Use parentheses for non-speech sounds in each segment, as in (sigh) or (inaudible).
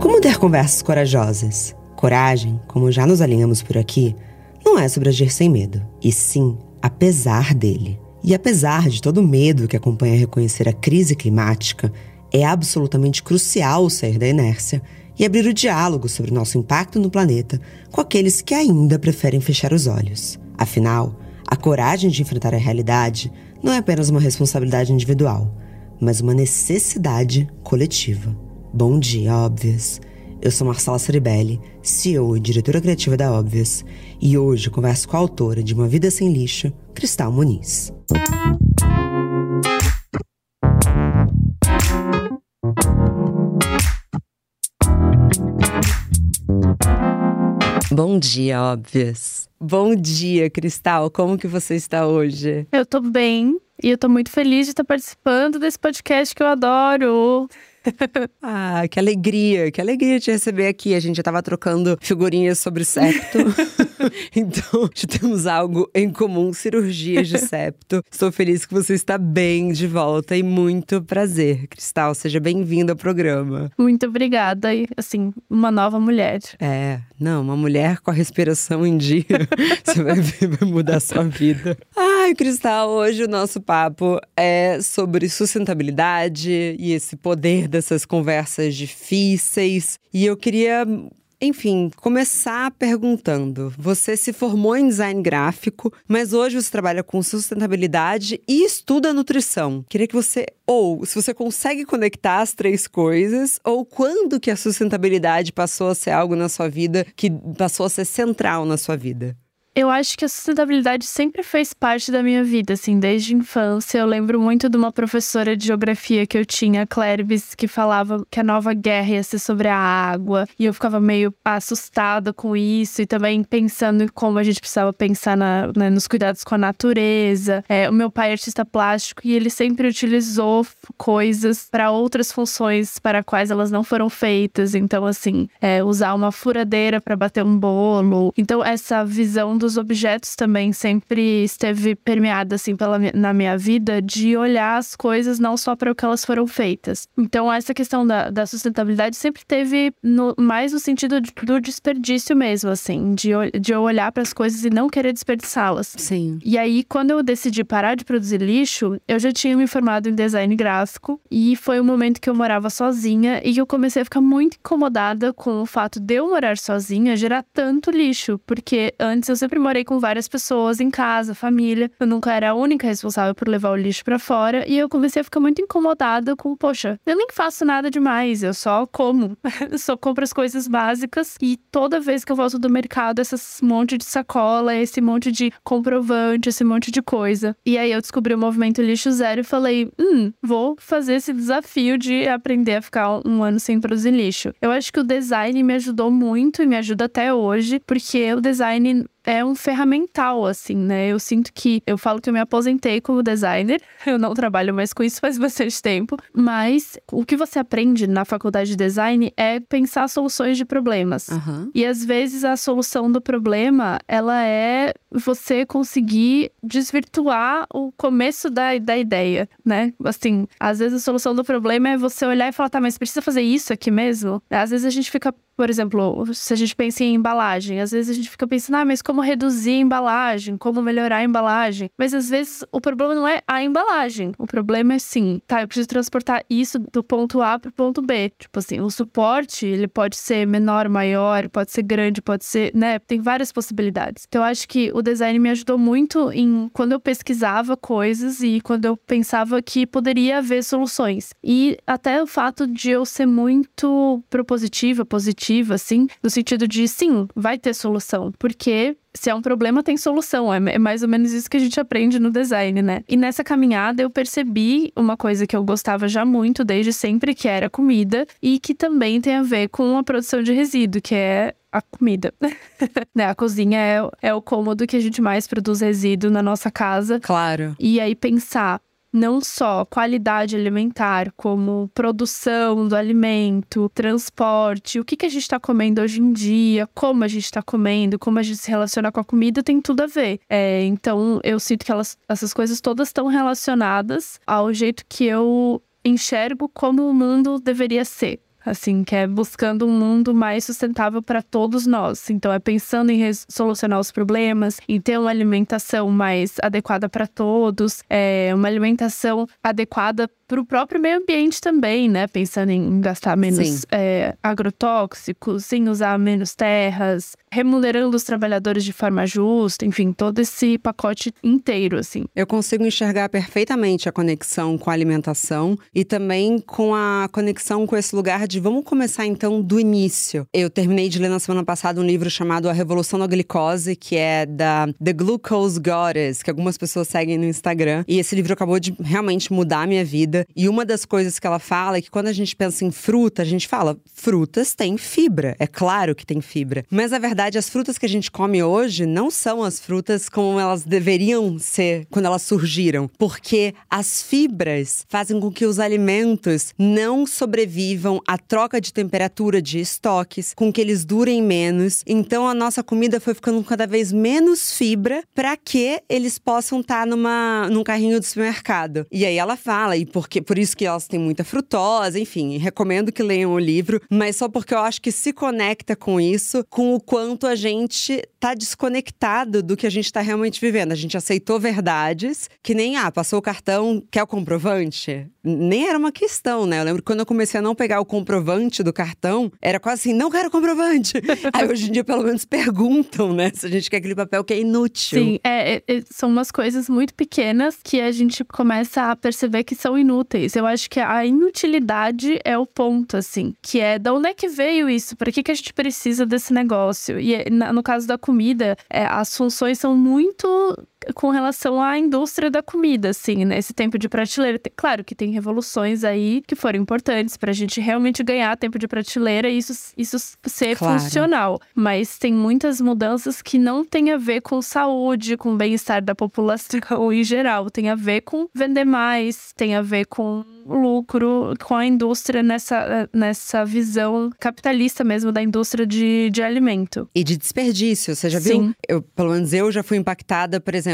Como ter conversas corajosas? Coragem, como já nos alinhamos por aqui, não é sobre agir sem medo, e sim apesar dele. E apesar de todo o medo que acompanha reconhecer a crise climática, é absolutamente crucial sair da inércia e abrir o diálogo sobre nosso impacto no planeta com aqueles que ainda preferem fechar os olhos. Afinal, a coragem de enfrentar a realidade não é apenas uma responsabilidade individual, mas uma necessidade coletiva. Bom dia, óbvias! Eu sou Marcela Ceribelli, CEO e diretora criativa da Óbvias, e hoje converso com a autora de Uma Vida Sem Lixo, Cristal Muniz. Bom dia, óbvias. Bom dia, Cristal. Como que você está hoje? Eu tô bem e eu tô muito feliz de estar participando desse podcast que eu adoro. (laughs) ah, que alegria, que alegria te receber aqui. A gente já tava trocando figurinhas sobre septo. (laughs) então, já temos algo em comum, cirurgias de septo. Estou feliz que você está bem de volta e muito prazer. Cristal, seja bem-vinda ao programa. Muito obrigada. E, assim, uma nova mulher. É, não, uma mulher com a respiração em dia. (laughs) você vai ver, vai mudar a sua vida. Ai, Cristal, hoje o nosso papo é sobre sustentabilidade e esse poder dessas conversas difíceis. E eu queria enfim, começar perguntando: você se formou em design gráfico, mas hoje você trabalha com sustentabilidade e estuda nutrição. Queria que você, ou se você consegue conectar as três coisas, ou quando que a sustentabilidade passou a ser algo na sua vida que passou a ser central na sua vida? Eu acho que a sustentabilidade sempre fez parte da minha vida, assim, desde a infância. Eu lembro muito de uma professora de geografia que eu tinha, Clerbis, que falava que a nova guerra ia ser sobre a água. E eu ficava meio assustada com isso. E também pensando em como a gente precisava pensar na, né, nos cuidados com a natureza. É, o meu pai é artista plástico e ele sempre utilizou coisas para outras funções para quais elas não foram feitas. Então, assim, é, usar uma furadeira para bater um bolo. Então, essa visão dos objetos também sempre esteve permeada assim pela na minha vida de olhar as coisas não só para o que elas foram feitas. Então essa questão da, da sustentabilidade sempre teve no, mais no sentido de, do desperdício mesmo, assim, de, de eu olhar para as coisas e não querer desperdiçá-las. Sim. E aí quando eu decidi parar de produzir lixo, eu já tinha me formado em design gráfico e foi um momento que eu morava sozinha e eu comecei a ficar muito incomodada com o fato de eu morar sozinha gerar tanto lixo, porque antes eu sempre sempre morei com várias pessoas em casa, família. Eu nunca era a única responsável por levar o lixo para fora e eu comecei a ficar muito incomodada com, poxa, eu nem faço nada demais, eu só como. (laughs) só compro as coisas básicas e toda vez que eu volto do mercado, essas monte de sacola, esse monte de comprovante, esse monte de coisa. E aí eu descobri o movimento lixo zero e falei, hum, vou fazer esse desafio de aprender a ficar um ano sem produzir lixo. Eu acho que o design me ajudou muito e me ajuda até hoje, porque o design é um ferramental, assim, né? Eu sinto que eu falo que eu me aposentei como designer, (laughs) eu não trabalho mais com isso faz (laughs) bastante tempo, mas o que você aprende na faculdade de design é pensar soluções de problemas. Uhum. E às vezes a solução do problema, ela é você conseguir desvirtuar o começo da, da ideia, né? Assim, às vezes a solução do problema é você olhar e falar, tá, mas precisa fazer isso aqui mesmo? Às vezes a gente fica por exemplo, se a gente pensa em embalagem, às vezes a gente fica pensando, ah, mas como reduzir a embalagem, como melhorar a embalagem. Mas às vezes o problema não é a embalagem. O problema é sim, tá, eu preciso transportar isso do ponto A para o ponto B. Tipo assim, o suporte, ele pode ser menor, maior, pode ser grande, pode ser, né? Tem várias possibilidades. Então eu acho que o design me ajudou muito em quando eu pesquisava coisas e quando eu pensava que poderia haver soluções. E até o fato de eu ser muito propositiva, positiva, positiva, assim, no sentido de sim, vai ter solução. Porque se é um problema, tem solução. É, é mais ou menos isso que a gente aprende no design, né? E nessa caminhada eu percebi uma coisa que eu gostava já muito desde sempre, que era comida, e que também tem a ver com a produção de resíduo, que é a comida. (laughs) né? A cozinha é, é o cômodo que a gente mais produz resíduo na nossa casa. Claro. E aí pensar não só qualidade alimentar, como produção do alimento, transporte, o que, que a gente está comendo hoje em dia, como a gente está comendo, como a gente se relaciona com a comida, tem tudo a ver. É, então, eu sinto que elas, essas coisas todas estão relacionadas ao jeito que eu enxergo como o mundo deveria ser assim, que é buscando um mundo mais sustentável para todos nós. Então, é pensando em solucionar os problemas, em ter uma alimentação mais adequada para todos, é, uma alimentação adequada para o próprio meio ambiente também, né? Pensando em gastar menos é, agrotóxicos, em usar menos terras, remunerando os trabalhadores de forma justa, enfim, todo esse pacote inteiro, assim. Eu consigo enxergar perfeitamente a conexão com a alimentação e também com a conexão com esse lugar de vamos começar então do início. Eu terminei de ler na semana passada um livro chamado A Revolução da Glicose, que é da The Glucose Goddess, que algumas pessoas seguem no Instagram. E esse livro acabou de realmente mudar a minha vida. E uma das coisas que ela fala é que quando a gente pensa em fruta, a gente fala, frutas têm fibra. É claro que tem fibra. Mas na verdade, as frutas que a gente come hoje não são as frutas como elas deveriam ser quando elas surgiram. Porque as fibras fazem com que os alimentos não sobrevivam à troca de temperatura de estoques, com que eles durem menos. Então a nossa comida foi ficando cada vez menos fibra para que eles possam estar tá numa num carrinho do supermercado. E aí ela fala, e porque por isso que elas têm muita frutose, enfim, recomendo que leiam o livro, mas só porque eu acho que se conecta com isso, com o quanto a gente tá desconectado do que a gente tá realmente vivendo. A gente aceitou verdades que nem, ah, passou o cartão, quer o comprovante? Nem era uma questão, né? Eu lembro que quando eu comecei a não pegar o comprovante do cartão, era quase assim, não quero comprovante. (laughs) Aí hoje em dia, pelo menos, perguntam, né? Se a gente quer aquele papel que é inútil. Sim, é, é, é são umas coisas muito pequenas que a gente começa a perceber que são inúteis. Eu acho que a inutilidade é o ponto, assim, que é da onde é que veio isso? Para que, que a gente precisa desse negócio? E no caso da comida, é, as funções são muito com relação à indústria da comida, assim, nesse né? tempo de prateleira. Claro que tem revoluções aí que foram importantes para a gente realmente ganhar tempo de prateleira e isso, isso ser claro. funcional. Mas tem muitas mudanças que não têm a ver com saúde, com bem-estar da população (laughs) em geral. Tem a ver com vender mais, tem a ver com lucro com a indústria nessa, nessa visão capitalista mesmo da indústria de, de alimento. E de desperdício. Você já viu? Eu, pelo menos eu já fui impactada, por exemplo,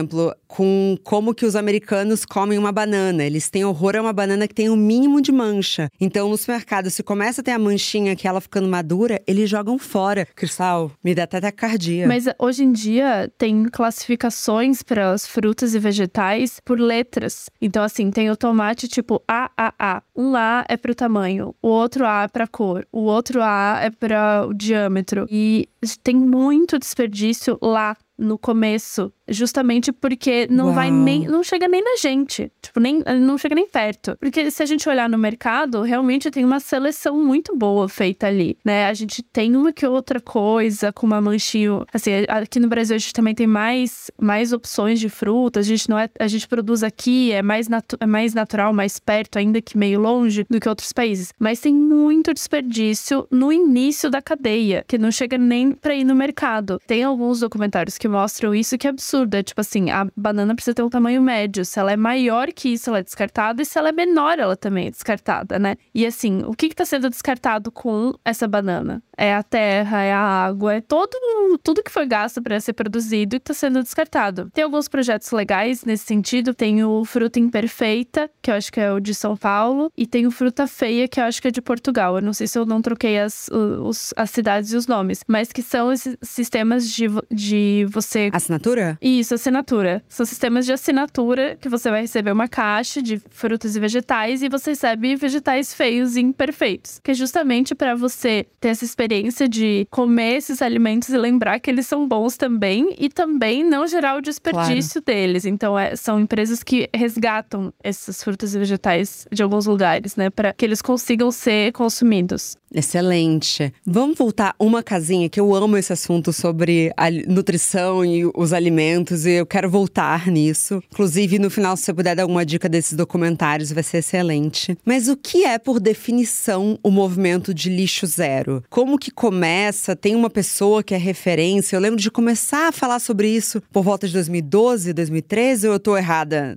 com como que os americanos comem uma banana. Eles têm horror a uma banana que tem o um mínimo de mancha. Então, no supermercado, se começa a ter a manchinha que ela ficando madura, eles jogam fora. Cristal, me dá até taquicardia. Mas hoje em dia tem classificações para as frutas e vegetais por letras. Então, assim, tem o tomate tipo A, A, a. Um A é para o tamanho, o outro A é para cor, o outro A é para o diâmetro. E tem muito desperdício lá no começo Justamente porque não Uau. vai nem. Não chega nem na gente. Tipo, nem, não chega nem perto. Porque se a gente olhar no mercado, realmente tem uma seleção muito boa feita ali, né? A gente tem uma que outra coisa com uma manchinha. Assim, aqui no Brasil a gente também tem mais, mais opções de frutas. A gente não é. A gente produz aqui, é mais, natu é mais natural, mais perto, ainda que meio longe do que outros países. Mas tem muito desperdício no início da cadeia, que não chega nem para ir no mercado. Tem alguns documentários que mostram isso que é absurdo absurda. Tipo assim, a banana precisa ter um tamanho médio. Se ela é maior que isso, ela é descartada. E se ela é menor, ela também é descartada, né? E assim, o que está sendo descartado com essa banana? É a terra, é a água, é todo tudo que foi gasto para ser produzido e está sendo descartado. Tem alguns projetos legais nesse sentido. Tem o Fruta Imperfeita, que eu acho que é o de São Paulo, e tem o Fruta Feia, que eu acho que é de Portugal. Eu não sei se eu não troquei as, os, as cidades e os nomes, mas que são esses sistemas de, de você. Assinatura? Isso, assinatura. São sistemas de assinatura que você vai receber uma caixa de frutas e vegetais e você recebe vegetais feios e imperfeitos. Que é justamente para você ter essa experiência de comer esses alimentos e lembrar que eles são bons também e também não gerar o desperdício claro. deles. Então, é, são empresas que resgatam essas frutas e vegetais de alguns lugares, né? Para que eles consigam ser consumidos. Excelente. Vamos voltar uma casinha que eu amo esse assunto sobre a nutrição e os alimentos e eu quero voltar nisso. Inclusive, no final, se você puder dar alguma dica desses documentários, vai ser excelente. Mas o que é, por definição, o movimento de lixo zero? Como como que começa? Tem uma pessoa que é referência? Eu lembro de começar a falar sobre isso por volta de 2012, 2013, ou eu tô errada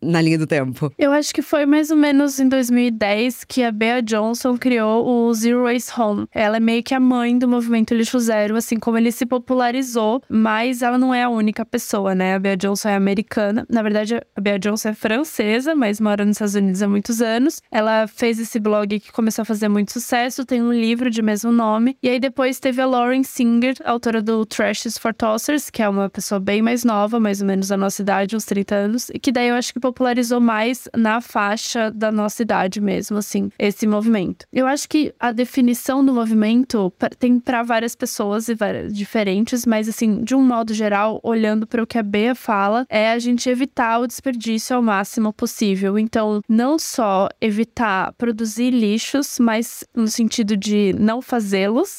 na linha do tempo? Eu acho que foi mais ou menos em 2010 que a Bea Johnson criou o Zero Waste Home. Ela é meio que a mãe do movimento lixo zero, assim como ele se popularizou, mas ela não é a única pessoa, né? A Bea Johnson é americana. Na verdade, a Bea Johnson é francesa, mas mora nos Estados Unidos há muitos anos. Ela fez esse blog que começou a fazer muito sucesso, tem um livro de mesmo nome. E aí depois teve a Lauren Singer, autora do Trashes for Tossers, que é uma pessoa bem mais nova, mais ou menos da nossa idade, uns 30 anos, e que daí eu acho que popularizou mais na faixa da nossa idade mesmo, assim, esse movimento. Eu acho que a definição do movimento tem para várias pessoas e várias, diferentes, mas assim, de um modo geral, olhando para o que a Bea fala, é a gente evitar o desperdício ao máximo possível. Então, não só evitar produzir lixos, mas no sentido de não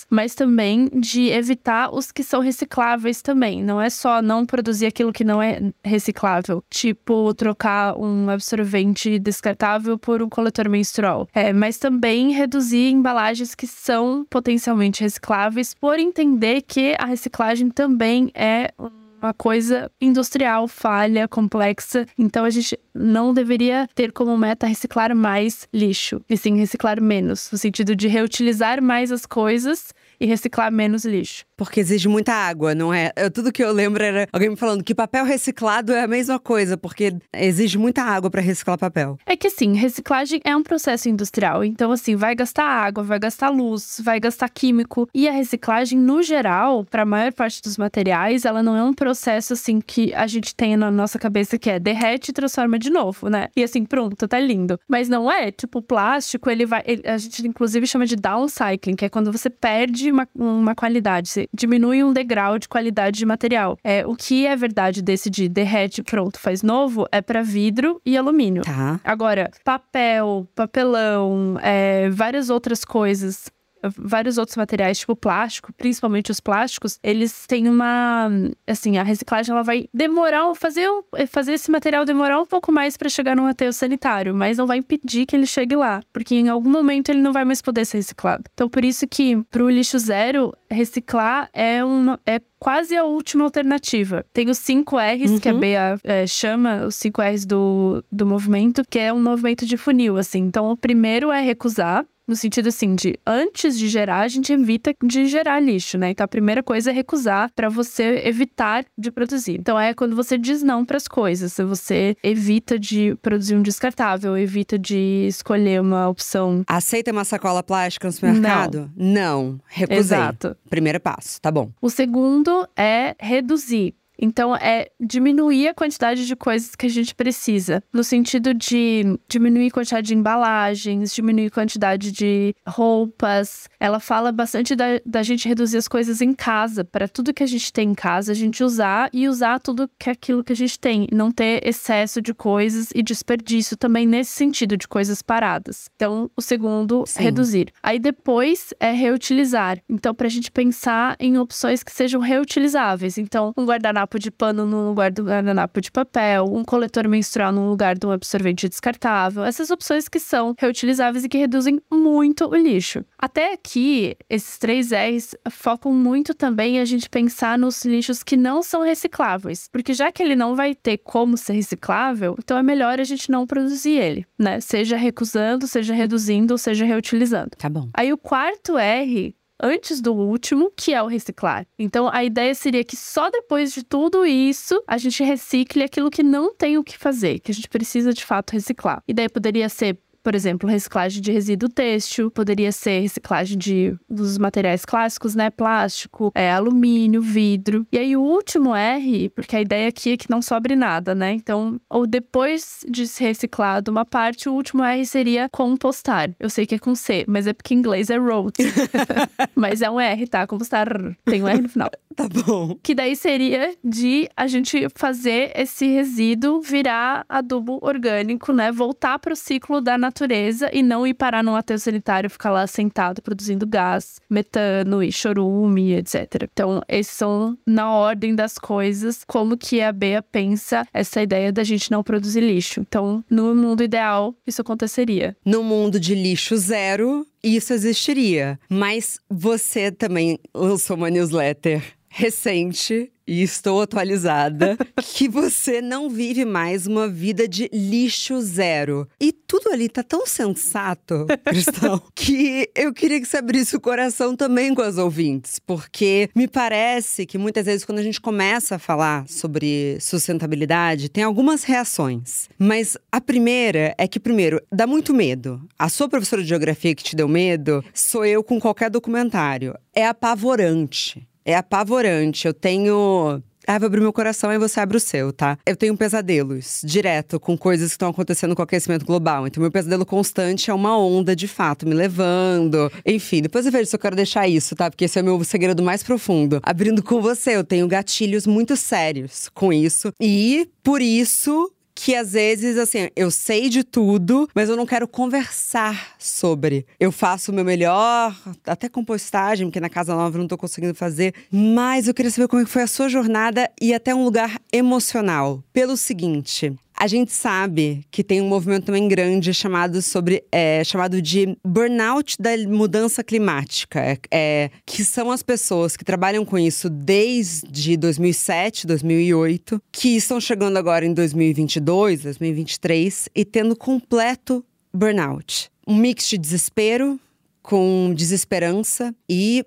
mas também de evitar os que são recicláveis também. Não é só não produzir aquilo que não é reciclável, tipo trocar um absorvente descartável por um coletor menstrual. É, mas também reduzir embalagens que são potencialmente recicláveis, por entender que a reciclagem também é uma coisa industrial, falha, complexa. Então a gente não deveria ter como meta reciclar mais lixo, e sim reciclar menos, no sentido de reutilizar mais as coisas e reciclar menos lixo. Porque exige muita água, não é? Eu, tudo que eu lembro era alguém me falando que papel reciclado é a mesma coisa, porque exige muita água para reciclar papel. É que assim, reciclagem é um processo industrial. Então, assim, vai gastar água, vai gastar luz, vai gastar químico. E a reciclagem, no geral, para a maior parte dos materiais, ela não é um processo assim que a gente tem na nossa cabeça que é derrete e transforma de novo, né? E assim, pronto, tá lindo. Mas não é, tipo, o plástico, ele vai. Ele, a gente inclusive chama de downcycling, que é quando você perde uma, uma qualidade, você diminui um degrau de qualidade de material. É, o que é verdade desse de derrete, pronto, faz novo, é para vidro e alumínio. Tá. Agora, papel, papelão, é, várias outras coisas vários outros materiais, tipo plástico, principalmente os plásticos, eles têm uma. Assim, a reciclagem ela vai demorar, fazer, fazer esse material demorar um pouco mais para chegar no aterro sanitário, mas não vai impedir que ele chegue lá, porque em algum momento ele não vai mais poder ser reciclado. Então, por isso que pro lixo zero, reciclar é, um, é quase a última alternativa. Tem os 5 R's, uhum. que a uhum. Bea é, chama, os 5 R's do, do movimento, que é um movimento de funil, assim. Então, o primeiro é recusar, no sentido assim de antes de gerar, a gente evita de gerar lixo, né? Então a primeira coisa é recusar para você evitar de produzir. Então é quando você diz não para as coisas, você evita de produzir um descartável, evita de escolher uma opção. Aceita uma sacola plástica no supermercado? Não, não recusei. Exato. Primeiro passo, tá bom. O segundo é reduzir. Então, é diminuir a quantidade de coisas que a gente precisa, no sentido de diminuir a quantidade de embalagens, diminuir a quantidade de roupas. Ela fala bastante da, da gente reduzir as coisas em casa, para tudo que a gente tem em casa, a gente usar e usar tudo que é aquilo que a gente tem, não ter excesso de coisas e desperdício também nesse sentido de coisas paradas. Então, o segundo, Sim. reduzir. Aí depois é reutilizar. Então, para a gente pensar em opções que sejam reutilizáveis. Então, um guardanapo guardanapo de pano no lugar do guardanapo de papel, um coletor menstrual no lugar de um absorvente descartável. Essas opções que são reutilizáveis e que reduzem muito o lixo. Até aqui, esses três R's focam muito também a gente pensar nos lixos que não são recicláveis. Porque já que ele não vai ter como ser reciclável, então é melhor a gente não produzir ele, né? Seja recusando, seja reduzindo, ou seja reutilizando. Tá bom. Aí o quarto R antes do último, que é o reciclar. Então a ideia seria que só depois de tudo isso a gente recicle aquilo que não tem o que fazer, que a gente precisa de fato reciclar. E daí poderia ser por exemplo, reciclagem de resíduo têxtil, poderia ser reciclagem de, dos materiais clássicos, né? Plástico, é, alumínio, vidro. E aí o último R, porque a ideia aqui é que não sobre nada, né? Então, ou depois de se reciclado uma parte, o último R seria compostar. Eu sei que é com C, mas é porque em inglês é wrote. (laughs) mas é um R, tá? Compostar. Tem um R no final. (laughs) Tá bom. Que daí seria de a gente fazer esse resíduo virar adubo orgânico, né? Voltar para o ciclo da natureza natureza e não ir parar num aterro sanitário, ficar lá sentado produzindo gás, metano e chorume, etc. Então, esses são na ordem das coisas, como que a Bea pensa essa ideia da gente não produzir lixo. Então, no mundo ideal, isso aconteceria. No mundo de lixo zero, isso existiria. Mas você também lançou uma newsletter recente e estou atualizada (laughs) que você não vive mais uma vida de lixo zero. E tudo ali tá tão sensato, (laughs) Cristão, que eu queria que você abrisse o coração também com as ouvintes, porque me parece que muitas vezes quando a gente começa a falar sobre sustentabilidade, tem algumas reações. Mas a primeira é que primeiro, dá muito medo. A sua professora de geografia que te deu medo, sou eu com qualquer documentário. É apavorante é apavorante. Eu tenho. Ah, vou abrir meu coração e você abre o seu, tá? Eu tenho pesadelos direto com coisas que estão acontecendo com o aquecimento global. Então, meu pesadelo constante é uma onda de fato me levando. Enfim, depois eu vejo se eu quero deixar isso, tá? Porque esse é o meu segredo mais profundo. Abrindo com você, eu tenho gatilhos muito sérios com isso. E por isso que às vezes, assim, eu sei de tudo, mas eu não quero conversar sobre. Eu faço o meu melhor, até compostagem, porque na casa nova eu não tô conseguindo fazer. Mas eu queria saber como é foi a sua jornada e até um lugar emocional. Pelo seguinte, a gente sabe que tem um movimento também grande chamado sobre é, chamado de burnout da mudança climática, é, é, que são as pessoas que trabalham com isso desde 2007, 2008, que estão chegando agora em 2022, 2023 e tendo completo burnout. Um mix de desespero, com desesperança e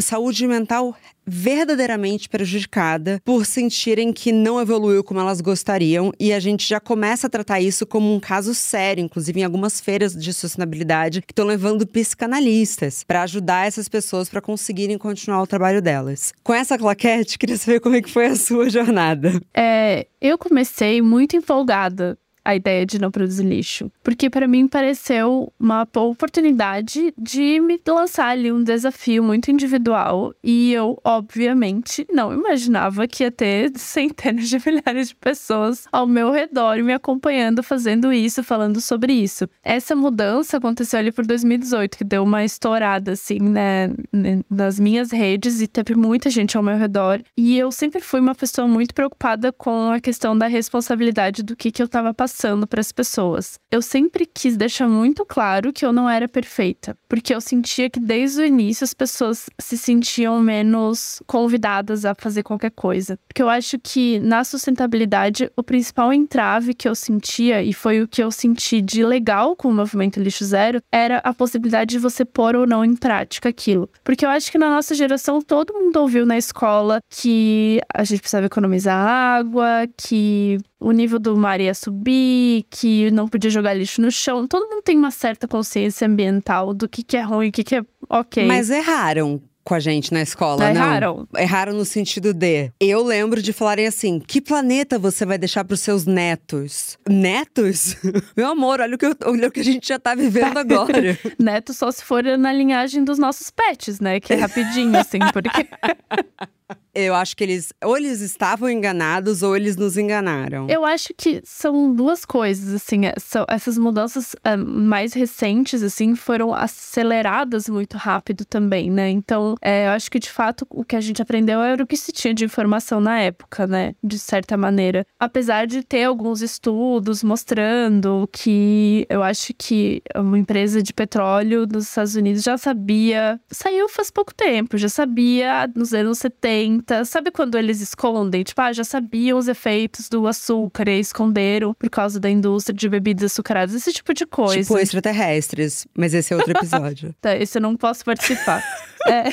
saúde mental verdadeiramente prejudicada por sentirem que não evoluiu como elas gostariam e a gente já começa a tratar isso como um caso sério, inclusive em algumas feiras de sustentabilidade que estão levando psicanalistas para ajudar essas pessoas para conseguirem continuar o trabalho delas. Com essa claquete, queria saber como é que foi a sua jornada. É, eu comecei muito empolgada a ideia de não produzir lixo. Porque para mim pareceu uma oportunidade de me lançar ali um desafio muito individual. E eu, obviamente, não imaginava que ia ter (laughs) centenas de milhares de pessoas ao meu redor me acompanhando, fazendo isso, falando sobre isso. Essa mudança aconteceu ali por 2018, que deu uma estourada, assim, né, nas minhas redes e teve muita gente ao meu redor. E eu sempre fui uma pessoa muito preocupada com a questão da responsabilidade do que, que eu tava passando passando para as pessoas. Eu sempre quis deixar muito claro que eu não era perfeita, porque eu sentia que desde o início as pessoas se sentiam menos convidadas a fazer qualquer coisa. Porque eu acho que na sustentabilidade o principal entrave que eu sentia e foi o que eu senti de legal com o movimento lixo zero era a possibilidade de você pôr ou não em prática aquilo. Porque eu acho que na nossa geração todo mundo ouviu na escola que a gente precisava economizar água, que o nível do mar ia subir, que não podia jogar lixo no chão. Todo mundo tem uma certa consciência ambiental do que, que é ruim e o que, que é ok. Mas erraram com a gente na escola, não? Erraram. Erraram no sentido de. Eu lembro de falarem assim: que planeta você vai deixar para os seus netos? Netos? (laughs) Meu amor, olha o, que eu, olha o que a gente já tá vivendo agora. (laughs) Neto só se for na linhagem dos nossos pets, né? Que é rapidinho, assim, porque. (laughs) Eu acho que eles ou eles estavam enganados ou eles nos enganaram. Eu acho que são duas coisas, assim, é, são, essas mudanças um, mais recentes, assim, foram aceleradas muito rápido também, né? Então, é, eu acho que de fato o que a gente aprendeu era o que se tinha de informação na época, né? De certa maneira. Apesar de ter alguns estudos mostrando que eu acho que uma empresa de petróleo dos Estados Unidos já sabia, saiu faz pouco tempo, já sabia nos anos 70 Sabe quando eles escondem? Tipo, ah, já sabiam os efeitos do açúcar e esconderam por causa da indústria de bebidas açucaradas, esse tipo de coisa. Tipo extraterrestres, mas esse é outro (laughs) episódio. tá, esse eu não posso participar. (laughs) é.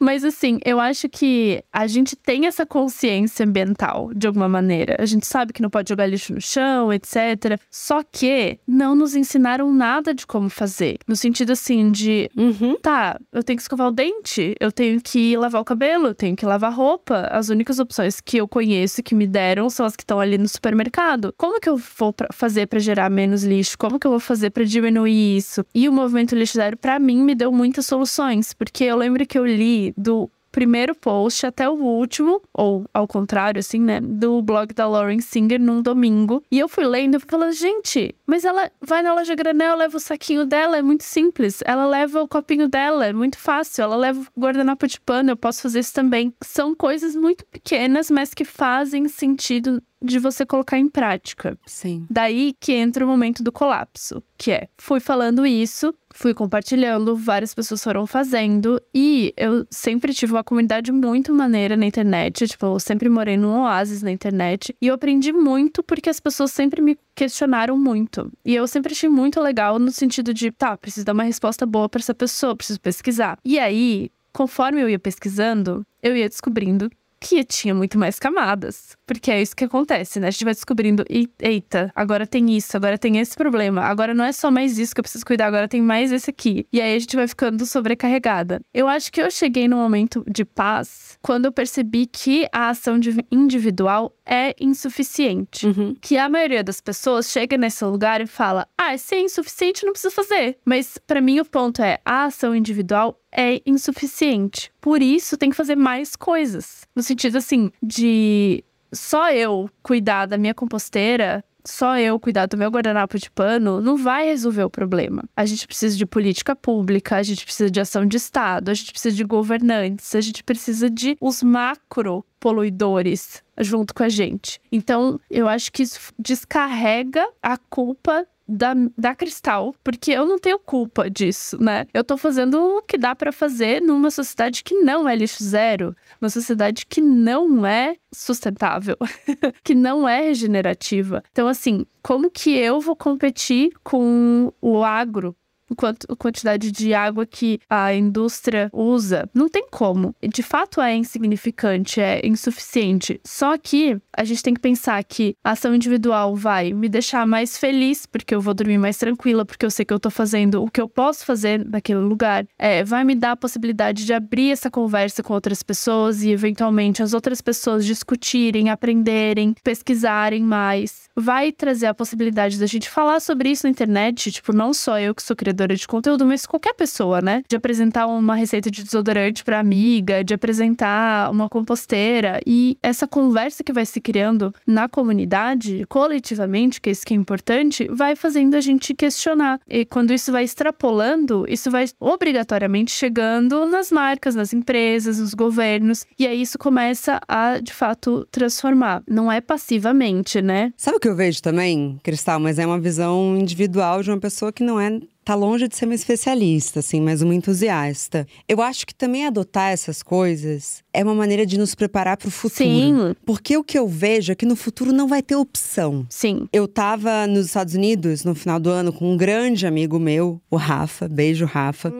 Mas assim, eu acho que a gente tem essa consciência ambiental de alguma maneira. A gente sabe que não pode jogar lixo no chão, etc. Só que não nos ensinaram nada de como fazer. No sentido assim de, uhum. tá, eu tenho que escovar o dente, eu tenho que lavar o cabelo, eu tenho que lavar roupa. As únicas opções que eu conheço que me deram são as que estão ali no supermercado. Como que eu vou pra fazer para gerar menos lixo? Como que eu vou fazer para diminuir isso? E o movimento lixo zero para mim me deu muitas soluções, porque eu lembro que eu li do primeiro post até o último, ou ao contrário, assim, né, do blog da Lauren Singer num domingo. E eu fui lendo e falando, gente, mas ela vai na loja granel, leva o saquinho dela, é muito simples. Ela leva o copinho dela, é muito fácil. Ela leva o guardanapo de pano, eu posso fazer isso também. São coisas muito pequenas, mas que fazem sentido de você colocar em prática. Sim. Daí que entra o momento do colapso, que é, fui falando isso, fui compartilhando, várias pessoas foram fazendo e eu sempre tive uma comunidade muito maneira na internet, tipo, eu sempre morei num oásis na internet e eu aprendi muito porque as pessoas sempre me questionaram muito. E eu sempre achei muito legal no sentido de, tá, preciso dar uma resposta boa para essa pessoa, preciso pesquisar. E aí, conforme eu ia pesquisando, eu ia descobrindo que tinha muito mais camadas. Porque é isso que acontece, né? A gente vai descobrindo, eita, agora tem isso, agora tem esse problema, agora não é só mais isso que eu preciso cuidar, agora tem mais esse aqui. E aí a gente vai ficando sobrecarregada. Eu acho que eu cheguei num momento de paz quando eu percebi que a ação individual é insuficiente. Uhum. Que a maioria das pessoas chega nesse lugar e fala: ah, se é insuficiente, não precisa fazer. Mas para mim o ponto é: a ação individual é insuficiente. Por isso, tem que fazer mais coisas. No sentido assim, de só eu cuidar da minha composteira só eu cuidar do meu guardanapo de pano não vai resolver o problema. A gente precisa de política pública, a gente precisa de ação de Estado, a gente precisa de governantes, a gente precisa de os macro poluidores junto com a gente. Então, eu acho que isso descarrega a culpa da, da Cristal, porque eu não tenho culpa disso, né? Eu tô fazendo o que dá para fazer numa sociedade que não é lixo zero, uma sociedade que não é sustentável, (laughs) que não é regenerativa. Então, assim, como que eu vou competir com o agro quanto, a quantidade de água que a indústria usa. Não tem como. De fato é insignificante, é insuficiente. Só que a gente tem que pensar que a ação individual vai me deixar mais feliz, porque eu vou dormir mais tranquila, porque eu sei que eu tô fazendo o que eu posso fazer naquele lugar. É, vai me dar a possibilidade de abrir essa conversa com outras pessoas e, eventualmente, as outras pessoas discutirem, aprenderem, pesquisarem mais. Vai trazer a possibilidade da gente falar sobre isso na internet, tipo, não só eu que sou criadora criadora de conteúdo, mas qualquer pessoa, né? De apresentar uma receita de desodorante para amiga, de apresentar uma composteira e essa conversa que vai se criando na comunidade, coletivamente, que é isso que é importante, vai fazendo a gente questionar. E quando isso vai extrapolando, isso vai obrigatoriamente chegando nas marcas, nas empresas, nos governos, e aí isso começa a, de fato, transformar. Não é passivamente, né? Sabe o que eu vejo também, Cristal? Mas é uma visão individual de uma pessoa que não é tá longe de ser uma especialista, assim, mas uma entusiasta. Eu acho que também adotar essas coisas é uma maneira de nos preparar para o futuro. Sim. Porque o que eu vejo é que no futuro não vai ter opção. Sim. Eu tava nos Estados Unidos no final do ano com um grande amigo meu, o Rafa. Beijo, Rafa.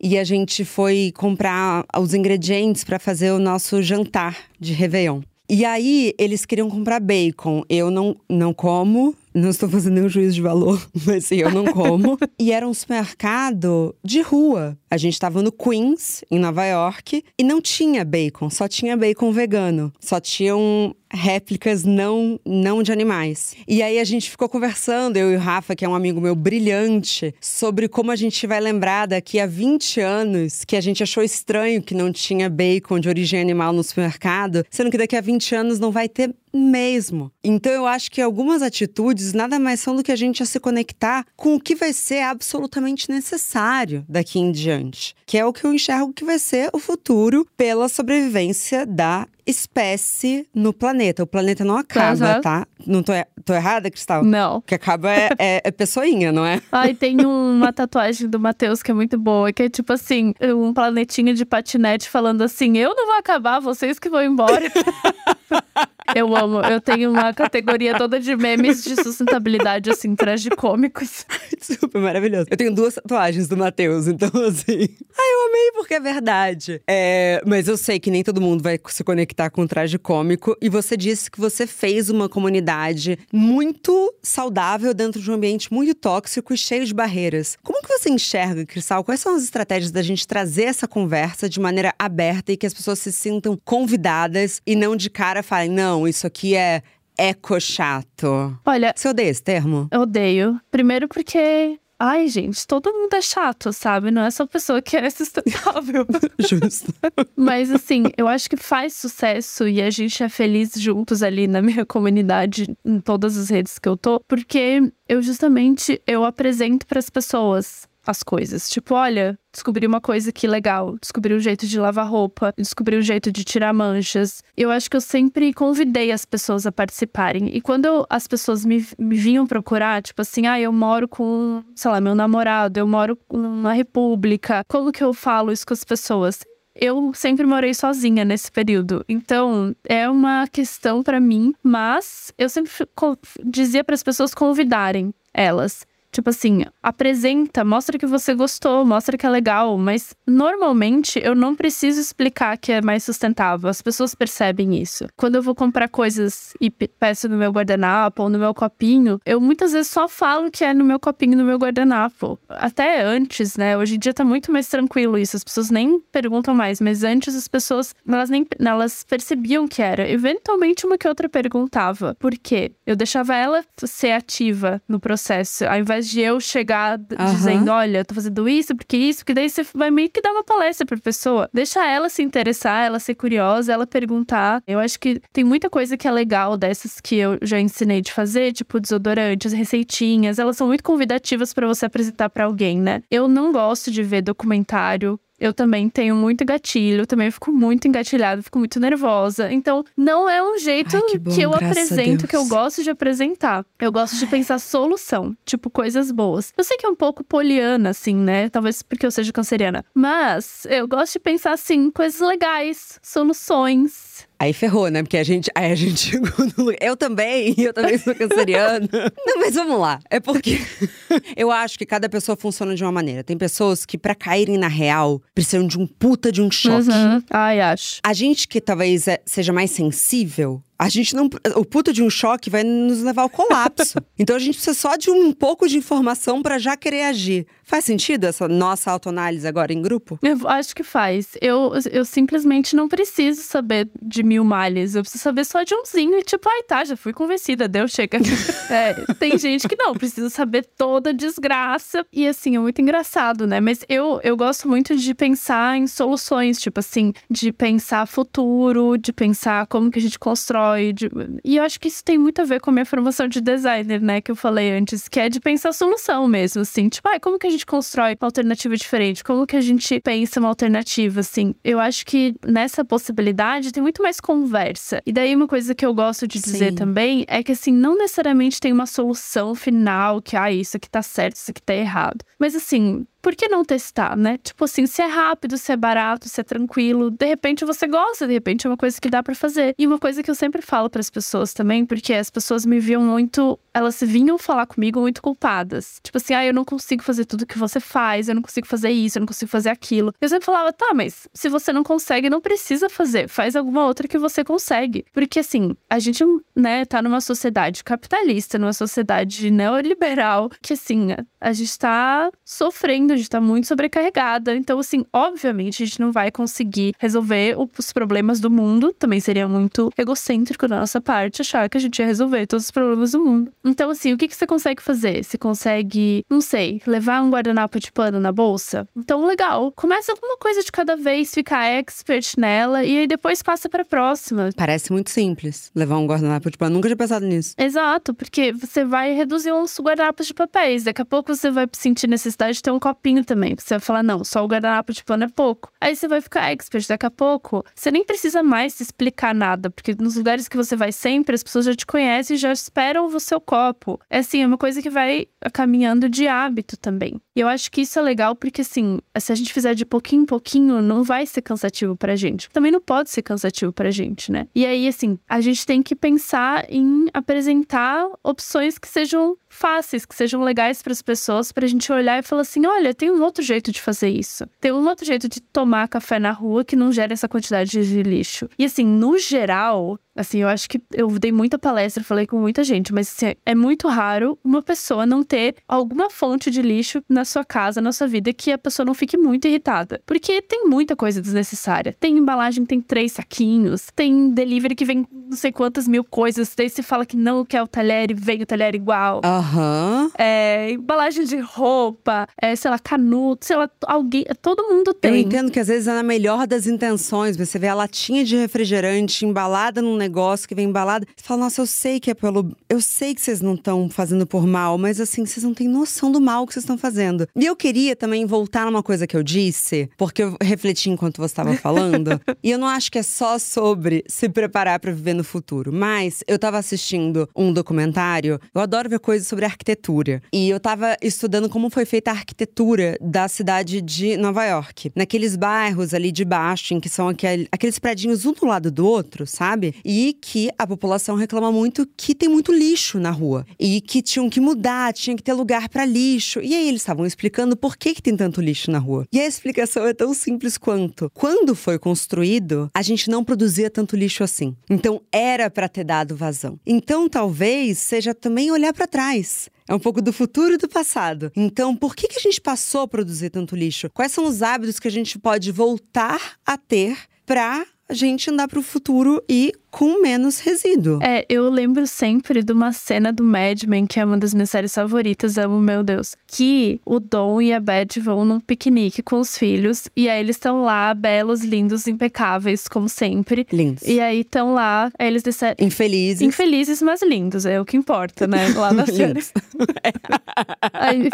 E a gente foi comprar os ingredientes para fazer o nosso jantar de Réveillon. E aí, eles queriam comprar bacon. Eu não, não como, não estou fazendo nenhum juízo de valor, (laughs) mas eu não como. e era um supermercado de rua. A gente estava no Queens, em Nova York, e não tinha bacon, só tinha bacon vegano. Só tinham réplicas não, não de animais. E aí a gente ficou conversando, eu e o Rafa, que é um amigo meu brilhante, sobre como a gente vai lembrar daqui a 20 anos que a gente achou estranho que não tinha bacon de origem animal no supermercado, sendo que daqui a 20 anos não vai ter mesmo. Então eu acho que algumas atitudes nada mais são do que a gente a se conectar com o que vai ser absolutamente necessário daqui em diante, que é o que eu enxergo que vai ser o futuro pela sobrevivência da espécie no planeta. O planeta não acaba, uhum. tá? Não tô, tô errada, Cristal? Não. O que acaba é, (laughs) é, é pessoinha, não é? Ai, tem uma tatuagem do Matheus que é muito boa, que é tipo assim, um planetinha de patinete falando assim: eu não vou acabar, vocês que vão embora. (laughs) Eu amo. Eu tenho uma categoria toda de memes de sustentabilidade, assim, tragicômicos. Super maravilhoso. Eu tenho duas tatuagens do Matheus, então assim. Eu amei porque é verdade. É, mas eu sei que nem todo mundo vai se conectar com o traje cômico. E você disse que você fez uma comunidade muito saudável dentro de um ambiente muito tóxico e cheio de barreiras. Como que você enxerga, Cristal? Quais são as estratégias da gente trazer essa conversa de maneira aberta e que as pessoas se sintam convidadas e não de cara falem, não, não, isso aqui é eco chato. Olha. Você odeia esse termo? Eu odeio. Primeiro porque ai, gente, todo mundo é chato, sabe? Não é só pessoa que é sustentável. (laughs) Justo. Mas assim, eu acho que faz sucesso e a gente é feliz juntos ali na minha comunidade, em todas as redes que eu tô, porque eu justamente eu apresento para as pessoas as coisas. Tipo, olha, descobri uma coisa que legal, descobri um jeito de lavar roupa, descobri um jeito de tirar manchas. Eu acho que eu sempre convidei as pessoas a participarem. E quando eu, as pessoas me, me vinham procurar, tipo assim, ah, eu moro com, sei lá, meu namorado, eu moro numa república, como que eu falo isso com as pessoas? eu sempre morei sozinha nesse período. Então, é uma questão para mim, mas eu sempre dizia para as pessoas convidarem elas. Tipo assim, apresenta, mostra que você gostou, mostra que é legal, mas normalmente eu não preciso explicar que é mais sustentável. As pessoas percebem isso. Quando eu vou comprar coisas e peço no meu guardanapo ou no meu copinho, eu muitas vezes só falo que é no meu copinho, no meu guardanapo. Até antes, né? Hoje em dia tá muito mais tranquilo isso. As pessoas nem perguntam mais, mas antes as pessoas, elas nem elas percebiam que era. Eventualmente uma que outra perguntava. Por quê? Eu deixava ela ser ativa no processo, ao invés de eu chegar uhum. dizendo, olha, tô fazendo isso, porque isso, porque daí você vai meio que dar uma palestra pra pessoa. Deixa ela se interessar, ela ser curiosa, ela perguntar. Eu acho que tem muita coisa que é legal dessas que eu já ensinei de fazer, tipo desodorantes, receitinhas, elas são muito convidativas para você apresentar para alguém, né? Eu não gosto de ver documentário eu também tenho muito gatilho, também fico muito engatilhada, fico muito nervosa. Então, não é um jeito Ai, que, bom, que, eu apresento, que eu gosto de apresentar. Eu gosto de pensar solução, tipo coisas boas. Eu sei que é um pouco poliana, assim, né? Talvez porque eu seja canceriana. Mas eu gosto de pensar, assim, coisas legais, soluções. Aí ferrou, né? Porque a gente. Aí a gente (laughs) chegou no lugar. Eu também, eu também sou canceriana. (laughs) Não, mas vamos lá. É porque eu acho que cada pessoa funciona de uma maneira. Tem pessoas que, para caírem na real, precisam de um puta de um choque. Uhum. Ai, acho. A gente que talvez é, seja mais sensível, a gente não. O puto de um choque vai nos levar ao colapso. (laughs) então a gente precisa só de um pouco de informação para já querer agir. Faz sentido essa nossa autoanálise agora em grupo? Eu acho que faz. Eu, eu simplesmente não preciso saber de mil males. Eu preciso saber só de umzinho e tipo, ai tá, já fui convencida, deu, chega. (laughs) é, tem gente que não, precisa saber toda a desgraça. E assim, é muito engraçado, né? Mas eu, eu gosto muito de pensar em soluções, tipo assim, de pensar futuro, de pensar como que a gente constrói. E eu acho que isso tem muito a ver com a minha formação de designer, né? Que eu falei antes, que é de pensar solução mesmo, assim. Tipo, ai, como que a gente constrói uma alternativa diferente? Como que a gente pensa uma alternativa, assim? Eu acho que nessa possibilidade tem muito mais conversa. E daí uma coisa que eu gosto de dizer Sim. também é que, assim, não necessariamente tem uma solução final que, ah, isso aqui tá certo, isso aqui tá errado. Mas, assim, por que não testar, né? Tipo assim, se é rápido, se é barato, se é tranquilo, de repente você gosta, de repente é uma coisa que dá para fazer. E uma coisa que eu sempre falo para as pessoas também, porque as pessoas me viam muito, elas vinham falar comigo muito culpadas. Tipo assim, ah, eu não consigo fazer tudo que você faz, eu não consigo fazer isso, eu não consigo fazer aquilo. Eu sempre falava, tá, mas se você não consegue, não precisa fazer, faz alguma outra que você consegue. Porque assim, a gente, né, tá numa sociedade capitalista, numa sociedade neoliberal, que assim, a gente tá sofrendo a gente tá muito sobrecarregada. Então, assim, obviamente, a gente não vai conseguir resolver os problemas do mundo. Também seria muito egocêntrico da nossa parte achar que a gente ia resolver todos os problemas do mundo. Então, assim, o que, que você consegue fazer? Você consegue, não sei, levar um guardanapo de pano na bolsa? Então, legal. Começa alguma coisa de cada vez, ficar expert nela e aí depois passa pra próxima. Parece muito simples levar um guardanapo de pano. Nunca tinha pensado nisso. Exato, porque você vai reduzir os guardanapos de papéis. Daqui a pouco você vai sentir necessidade de ter um copinho também. Você vai falar, não, só o guardanapo de pano é pouco. Aí você vai ficar expert. Daqui a pouco, você nem precisa mais se explicar nada, porque nos lugares que você vai sempre, as pessoas já te conhecem e já esperam o seu copo. É assim, é uma coisa que vai caminhando de hábito também. E eu acho que isso é legal porque, assim, se a gente fizer de pouquinho em pouquinho, não vai ser cansativo pra gente. Também não pode ser cansativo pra gente, né? E aí, assim, a gente tem que pensar em apresentar opções que sejam fáceis, que sejam legais para as pessoas, para a gente olhar e falar assim: olha, tem um outro jeito de fazer isso. Tem um outro jeito de tomar café na rua que não gera essa quantidade de lixo. E assim, no geral, Assim, eu acho que eu dei muita palestra, falei com muita gente, mas assim, é muito raro uma pessoa não ter alguma fonte de lixo na, sua casa, na sua vida, que a pessoa não fique muito irritada. Porque tem muita coisa desnecessária. Tem embalagem, tem três saquinhos, tem delivery que vem não sei quantas mil coisas. Daí você fala que não quer o talher e vem o talher igual. Aham. Uhum. É, embalagem de roupa, é, sei lá, canuto, sei lá, alguém. Todo mundo tem. Eu entendo que às vezes é na melhor das intenções. Você vê a latinha de refrigerante embalada num negócio que vem embalada. Você fala, nossa, eu sei que é pelo. Eu sei que vocês não estão fazendo por mal, mas assim, vocês não têm noção do mal que vocês estão fazendo. E eu queria também voltar numa coisa que eu disse, porque eu refleti enquanto você estava falando. (laughs) e eu não acho que é só sobre se preparar para viver no futuro. Mas eu estava assistindo um documentário. Eu adoro ver coisas sobre arquitetura. E eu estava estudando como foi feita a arquitetura da cidade de Nova York. Naqueles bairros ali de baixo, em que são aquel, aqueles predinhos um do lado do outro, sabe? E que a população reclama muito que tem muito lixo na rua. E que tinham que mudar, tinha que ter lugar para lixo. E aí eles estavam explicando por que, que tem tanto lixo na rua. E a explicação é tão simples quanto: quando foi construído, a gente não produzia tanto lixo assim. Então era para ter dado vazão. Então talvez seja também olhar para trás. É um pouco do futuro e do passado. Então, por que, que a gente passou a produzir tanto lixo? Quais são os hábitos que a gente pode voltar a ter para a gente andar para o futuro e com menos resíduo. É, eu lembro sempre de uma cena do Mad Men, que é uma das minhas séries favoritas, amo meu Deus. Que o Dom e a Beth vão num piquenique com os filhos, e aí eles estão lá, belos, lindos, impecáveis, como sempre. Lindos. E aí estão lá, aí eles disseram. Infelizes. Infelizes, mas lindos, é o que importa, né? Lá na (laughs) série. (laughs) aí,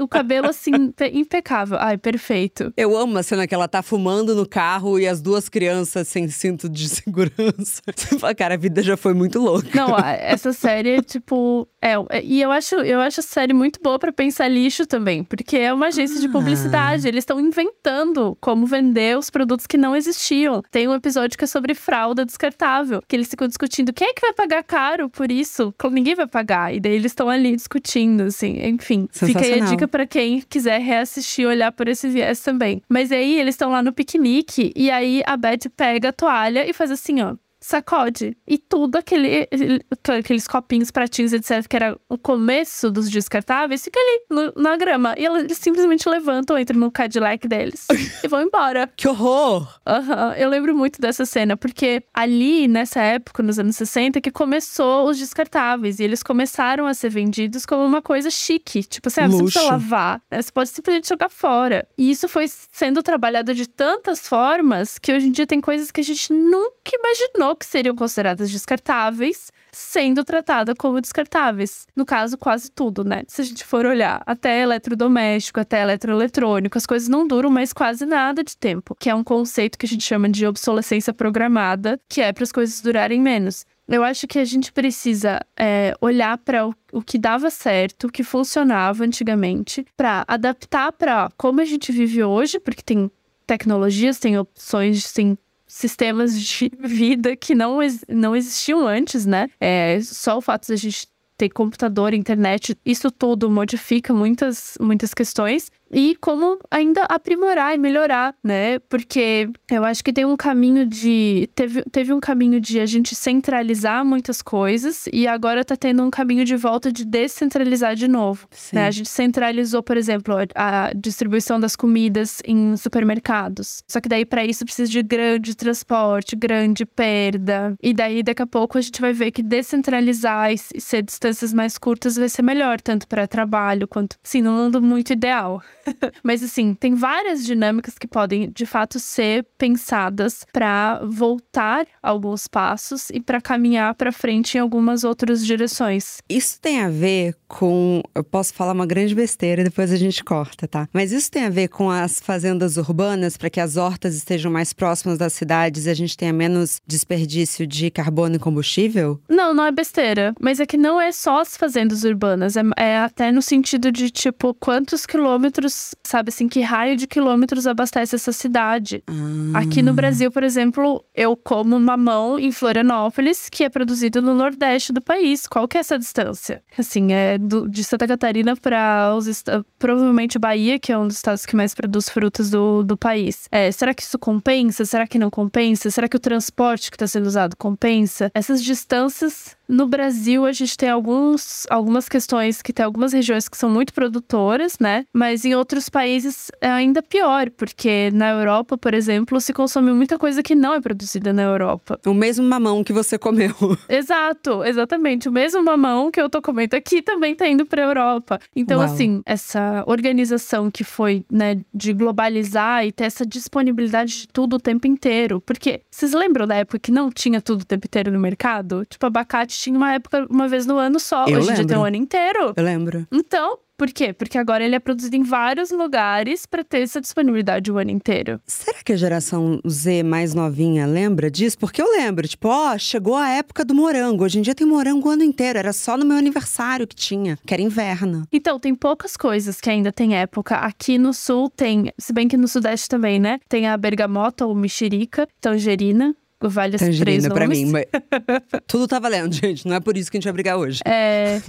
o cabelo assim, impecável. Ai, perfeito. Eu amo a cena que ela tá fumando no carro e as duas crianças sem cinto de (laughs) segurança. Você (laughs) fala, cara, a vida já foi muito louca. Não, essa série, tipo. É, e eu acho, eu acho a série muito boa para pensar lixo também, porque é uma agência ah. de publicidade. Eles estão inventando como vender os produtos que não existiam. Tem um episódio que é sobre fralda descartável, que eles ficam discutindo quem é que vai pagar caro por isso? Ninguém vai pagar. E daí eles estão ali discutindo, assim. Enfim, fica aí a dica para quem quiser reassistir, olhar por esse viés também. Mas aí eles estão lá no piquenique e aí a Beth pega a toalha e faz assim, ó sacode. E tudo aquele, aqueles copinhos, pratinhos, etc., que era o começo dos descartáveis, fica ali no, na grama. E eles simplesmente levantam, entram no Cadillac deles (laughs) e vão embora. Que horror! Uhum. Eu lembro muito dessa cena, porque ali, nessa época, nos anos 60, que começou os descartáveis. E eles começaram a ser vendidos como uma coisa chique. Tipo assim, ah, você precisa lavar, né? você pode simplesmente jogar fora. E isso foi sendo trabalhado de tantas formas que hoje em dia tem coisas que a gente nunca imaginou que seriam consideradas descartáveis, sendo tratada como descartáveis. No caso, quase tudo, né? Se a gente for olhar, até eletrodoméstico, até eletroeletrônico, as coisas não duram mais quase nada de tempo, que é um conceito que a gente chama de obsolescência programada, que é para as coisas durarem menos. Eu acho que a gente precisa é, olhar para o, o, que dava certo, o que funcionava antigamente, para adaptar para como a gente vive hoje, porque tem tecnologias, tem opções, tem sistemas de vida que não, não existiam antes, né? É, só o fato de a gente ter computador, internet, isso tudo modifica muitas, muitas questões e como ainda aprimorar e melhorar, né? Porque eu acho que tem um caminho de. Teve, teve um caminho de a gente centralizar muitas coisas e agora tá tendo um caminho de volta de descentralizar de novo. Né? A gente centralizou, por exemplo, a distribuição das comidas em supermercados. Só que daí, para isso, precisa de grande transporte, grande perda. E daí, daqui a pouco, a gente vai ver que descentralizar e ser distâncias mais curtas vai ser melhor, tanto para trabalho quanto. Sim, não ando muito ideal. (laughs) Mas assim, tem várias dinâmicas que podem de fato ser pensadas para voltar alguns passos e para caminhar para frente em algumas outras direções. Isso tem a ver com, eu posso falar uma grande besteira e depois a gente corta, tá? Mas isso tem a ver com as fazendas urbanas para que as hortas estejam mais próximas das cidades e a gente tenha menos desperdício de carbono e combustível? Não, não é besteira, mas é que não é só as fazendas urbanas, é, é até no sentido de tipo quantos quilômetros quilômetros, sabe assim, que raio de quilômetros abastece essa cidade. Ah. Aqui no Brasil, por exemplo, eu como mamão em Florianópolis, que é produzido no Nordeste do país. Qual que é essa distância? Assim, é do, de Santa Catarina para os provavelmente Bahia, que é um dos estados que mais produz frutas do, do país. É, será que isso compensa? Será que não compensa? Será que o transporte que está sendo usado compensa? Essas distâncias No Brasil, a gente tem alguns, algumas questões que tem algumas regiões que são muito produtoras, né? Mas em outros países é ainda pior, porque na Europa, por exemplo, se consome muita coisa que não é produzida na Europa. O mesmo mamão que você comeu. (laughs) Exato, exatamente. O mesmo mamão que eu tô comendo aqui também tá indo pra Europa. Então, Uau. assim, essa organização que foi, né, de globalizar e ter essa disponibilidade de tudo o tempo inteiro. Porque vocês lembram da época que não tinha tudo o tempo inteiro no mercado? Tipo, abacate tinha uma época, uma vez no ano só. Eu Hoje em dia tem o ano inteiro. Eu lembro. Então, por quê? Porque agora ele é produzido em vários lugares para ter essa disponibilidade o ano inteiro. Será que a geração Z mais novinha lembra disso? Porque eu lembro, tipo, ó, chegou a época do morango. Hoje em dia tem morango o ano inteiro. Era só no meu aniversário que tinha, que era inverno. Então, tem poucas coisas que ainda tem época. Aqui no sul tem, se bem que no sudeste também, né? Tem a bergamota ou mexerica, tangerina. Vale os três Tangerina pra nomes. mim. mas- Tudo tá valendo, (laughs) gente. Não é por isso que a gente vai brigar hoje. É,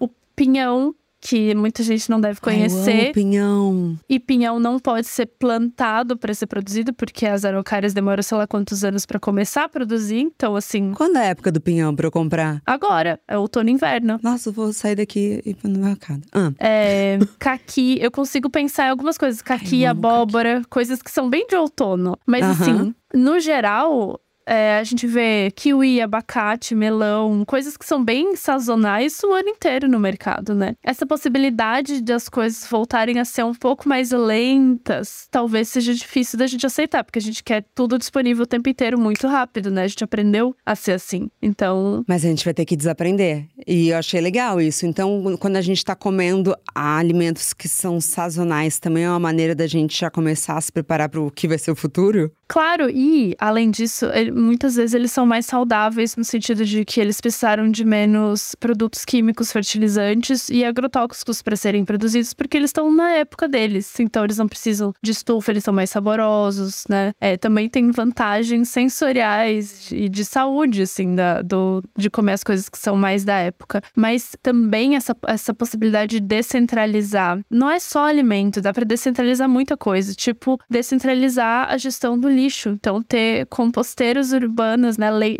o pinhão, que muita gente não deve Ai, conhecer. pinhão. E pinhão não pode ser plantado para ser produzido, porque as araucárias demoram sei lá quantos anos para começar a produzir. Então, assim, Quando é a época do pinhão pra eu comprar? agora, é outono e inverno. Nossa, eu vou sair daqui e ir no mercado. Ah, É, caqui, eu consigo pensar em algumas coisas. Caqui, amo abóbora, coisas que são bem de outono. Mas Aham. assim, no geral, é, a gente vê kiwi, abacate, melão, coisas que são bem sazonais o ano inteiro no mercado, né? Essa possibilidade das coisas voltarem a ser um pouco mais lentas, talvez seja difícil da gente aceitar, porque a gente quer tudo disponível o tempo inteiro muito rápido, né? A gente aprendeu a ser assim. Então, mas a gente vai ter que desaprender. E eu achei legal isso. Então, quando a gente tá comendo alimentos que são sazonais, também é uma maneira da gente já começar a se preparar pro que vai ser o futuro? Claro, e além disso, muitas vezes eles são mais saudáveis no sentido de que eles precisaram de menos produtos químicos, fertilizantes e agrotóxicos para serem produzidos, porque eles estão na época deles. Então eles não precisam de estufa, eles são mais saborosos, né? É, também tem vantagens sensoriais e de saúde, assim, da, do, de comer as coisas que são mais da época. Mas também essa, essa possibilidade de descentralizar. Não é só alimento, dá para descentralizar muita coisa. Tipo, descentralizar a gestão do lixo. Então, ter composteiros urbanas, né? lei-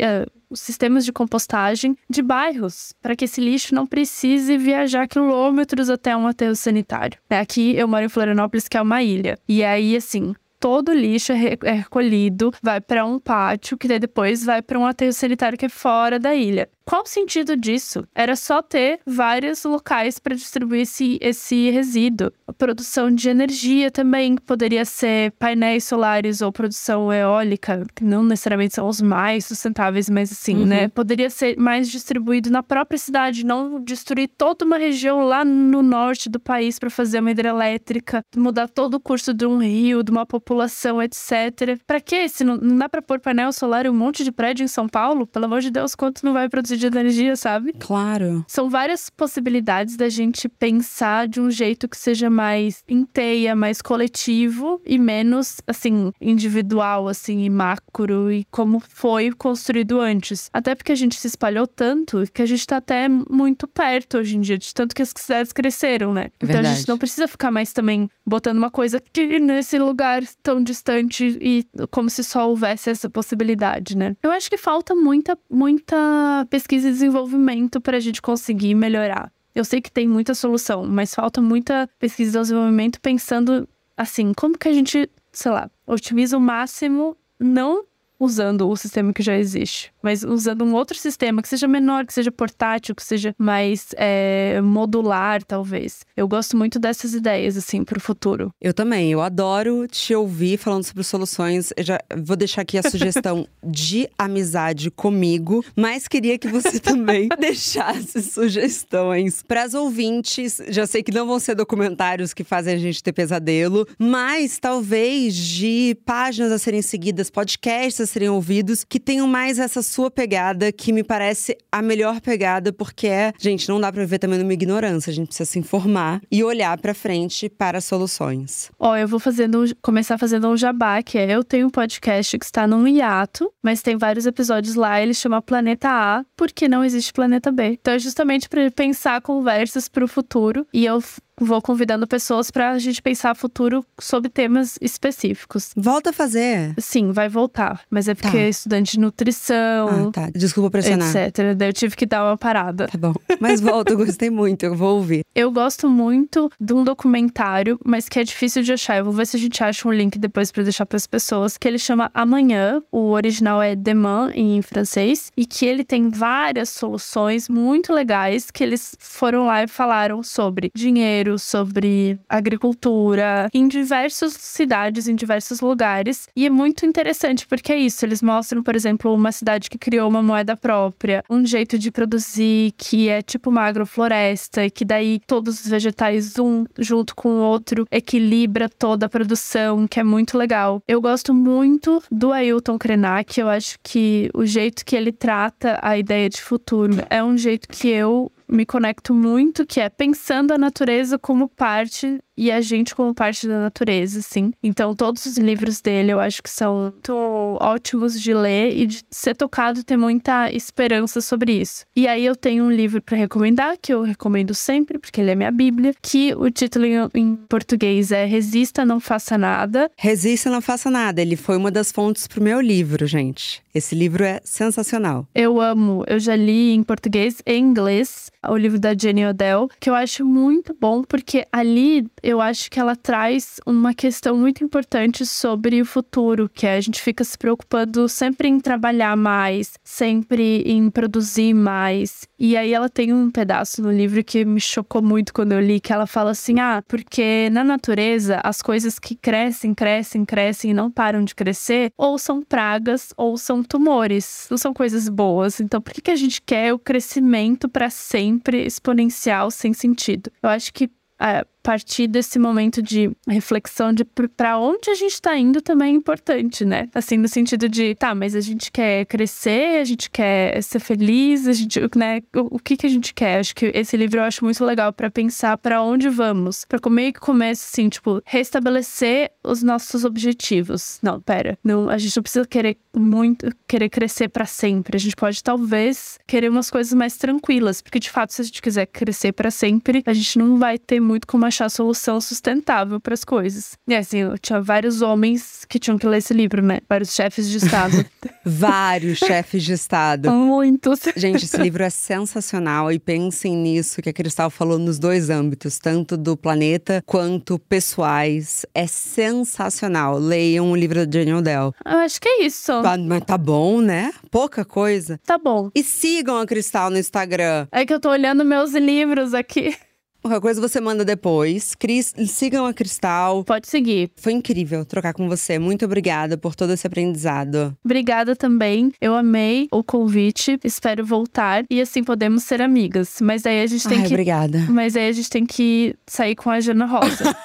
os sistemas de compostagem de bairros, para que esse lixo não precise viajar quilômetros até um aterro sanitário. É, Aqui eu moro em Florianópolis, que é uma ilha. E aí, assim, todo lixo é é recolhido, vai para um pátio, que daí depois vai para um aterro sanitário que é fora da ilha. Qual o sentido disso? Era só ter vários locais para distribuir esse, esse resíduo. A produção de energia também poderia ser painéis solares ou produção eólica, que não necessariamente são os mais sustentáveis, mas assim, Uhum. né? Poderia ser mais distribuído na própria cidade, não destruir toda uma região lá no norte do país para fazer uma hidrelétrica, mudar todo o curso de um rio, de uma população, etc. Para quê? Se não, não dá para pôr painel solar em um monte de prédio em São Paulo, pelo amor de Deus, quanto não vai produzir de energia, sabe? Claro. São várias possibilidades da gente pensar de um jeito que seja mais inteia, mais coletivo e menos, assim, individual, assim, e macro e como foi construído antes. Até porque a gente se espalhou tanto que a gente tá até muito perto hoje em dia, de tanto que as cidades cresceram, né? Então a Verdade. gente não precisa ficar mais também botando uma coisa que nesse lugar tão distante e como se só houvesse essa possibilidade, né? Eu acho que falta muita, muita pesquisa e desenvolvimento para a gente conseguir melhorar. Eu sei que tem muita solução, mas falta muita pesquisa e desenvolvimento pensando assim, como que a gente, sei lá, otimiza o máximo, não usando o sistema que já existe, mas usando um outro sistema que seja menor, que seja portátil, que seja mais é, modular, talvez. Eu gosto muito dessas ideias, assim, pro futuro. Eu também, eu adoro te ouvir falando sobre soluções. Eu já vou deixar aqui a sugestão (laughs) de amizade comigo, mas queria que você (laughs) também deixasse sugestões para as ouvintes. Já sei que não vão ser documentários que fazem a gente ter pesadelo, mas talvez de páginas a serem seguidas, podcasts serem ouvidos, que tenham mais essa sua pegada, que me parece a melhor pegada, porque é, gente, não dá para viver também numa ignorância, a gente precisa se informar e olhar para frente para soluções. Ó, eu vou fazendo, começar fazendo um jabá, que é eu tenho um podcast que está num hiato, mas tem vários episódios lá, ele chama Planeta A, porque não existe Planeta B. Então é justamente para pensar conversas para o futuro. E eu vou convidando pessoas pra gente pensar futuro sobre temas específicos. Volta a fazer. Sim, vai voltar. Mas é porque Tá. é estudante de nutrição, Ah, tá. Desculpa pressionar. etc. Daí eu tive que dar uma parada. Tá bom. Mas volta, eu gostei muito, eu vou ouvir. Eu gosto muito de um documentário, mas que é difícil de achar. Eu vou ver se a gente acha um link depois pra deixar pras pessoas, que ele chama Amanhã. O original é Demain em francês e que ele tem várias soluções muito legais que eles foram lá e falaram sobre dinheiro, sobre agricultura, em diversas cidades, em diversos lugares. E é muito interessante porque é isso, eles mostram, por exemplo, uma cidade que criou uma moeda própria, um jeito de produzir que é tipo uma agrofloresta e que daí todos os vegetais um junto com o outro equilibra toda a produção, que é muito legal. Eu gosto muito do Ailton Krenak, eu acho que o jeito que ele trata a ideia de futuro é um jeito que eu me conecto muito, que é pensando a natureza como parte e a gente como parte da natureza, assim. Então, todos os livros dele eu acho que são muito ótimos de ler e de ser tocado ter muita esperança sobre isso. E aí eu tenho um livro para recomendar, que eu recomendo sempre, porque ele é minha bíblia, que o título em, em português é Resista, Não Faça Nada. Resista, não faça nada. Ele foi uma das fontes pro meu livro, gente. Esse livro é sensacional. Eu amo, eu já li em português e inglês o livro da Jenny Odell, que eu acho muito bom, porque ali eu acho que ela traz uma questão muito importante sobre o futuro, que é a gente fica se preocupando sempre em trabalhar mais, sempre em produzir mais. E aí ela tem um pedaço no livro que me chocou muito quando eu li, que ela fala assim: ah, porque na natureza as coisas que crescem, crescem, crescem e não param de crescer, ou são pragas ou são tumores, não são coisas boas. Então por que, que a gente quer o crescimento para sempre exponencial sem sentido? Eu acho que a partir desse momento de reflexão de para onde a gente tá indo também é importante, né? Assim, no sentido de, tá, mas a gente quer crescer, a gente quer ser feliz, a gente, né? O, o que que a gente quer? Acho que esse livro eu acho muito legal para pensar para onde vamos, para meio que começa assim, tipo, restabelecer os nossos objetivos. Não, pera, não, a gente não precisa querer muito querer crescer para sempre. A gente pode talvez querer umas coisas mais tranquilas, porque de fato se a gente quiser crescer para sempre, a gente não vai ter muito como achar solução sustentável para as coisas. E assim, eu tinha vários homens que tinham que ler esse livro, né? Vários chefes de estado. (laughs) Vários chefes de Estado. Muitos. Gente, esse livro é sensacional e pensem nisso que a Cristal falou nos dois âmbitos, tanto do planeta quanto pessoais. É sensacional. Leiam o livro da Jane Odell. Eu acho que é isso. Ah, Mas tá bom, né? Pouca coisa. Tá bom. E sigam a Cristal no Instagram. É que eu tô olhando meus livros aqui. Qualquer coisa você manda depois. Cris, sigam a Cristal. Pode seguir. Foi incrível trocar com você. Muito obrigada por todo esse aprendizado. Obrigada também. Eu amei o convite. Espero voltar e assim podemos ser amigas. Mas aí a gente tem Ai, que obrigada. Mas aí a gente tem que sair com a Jana Rosa.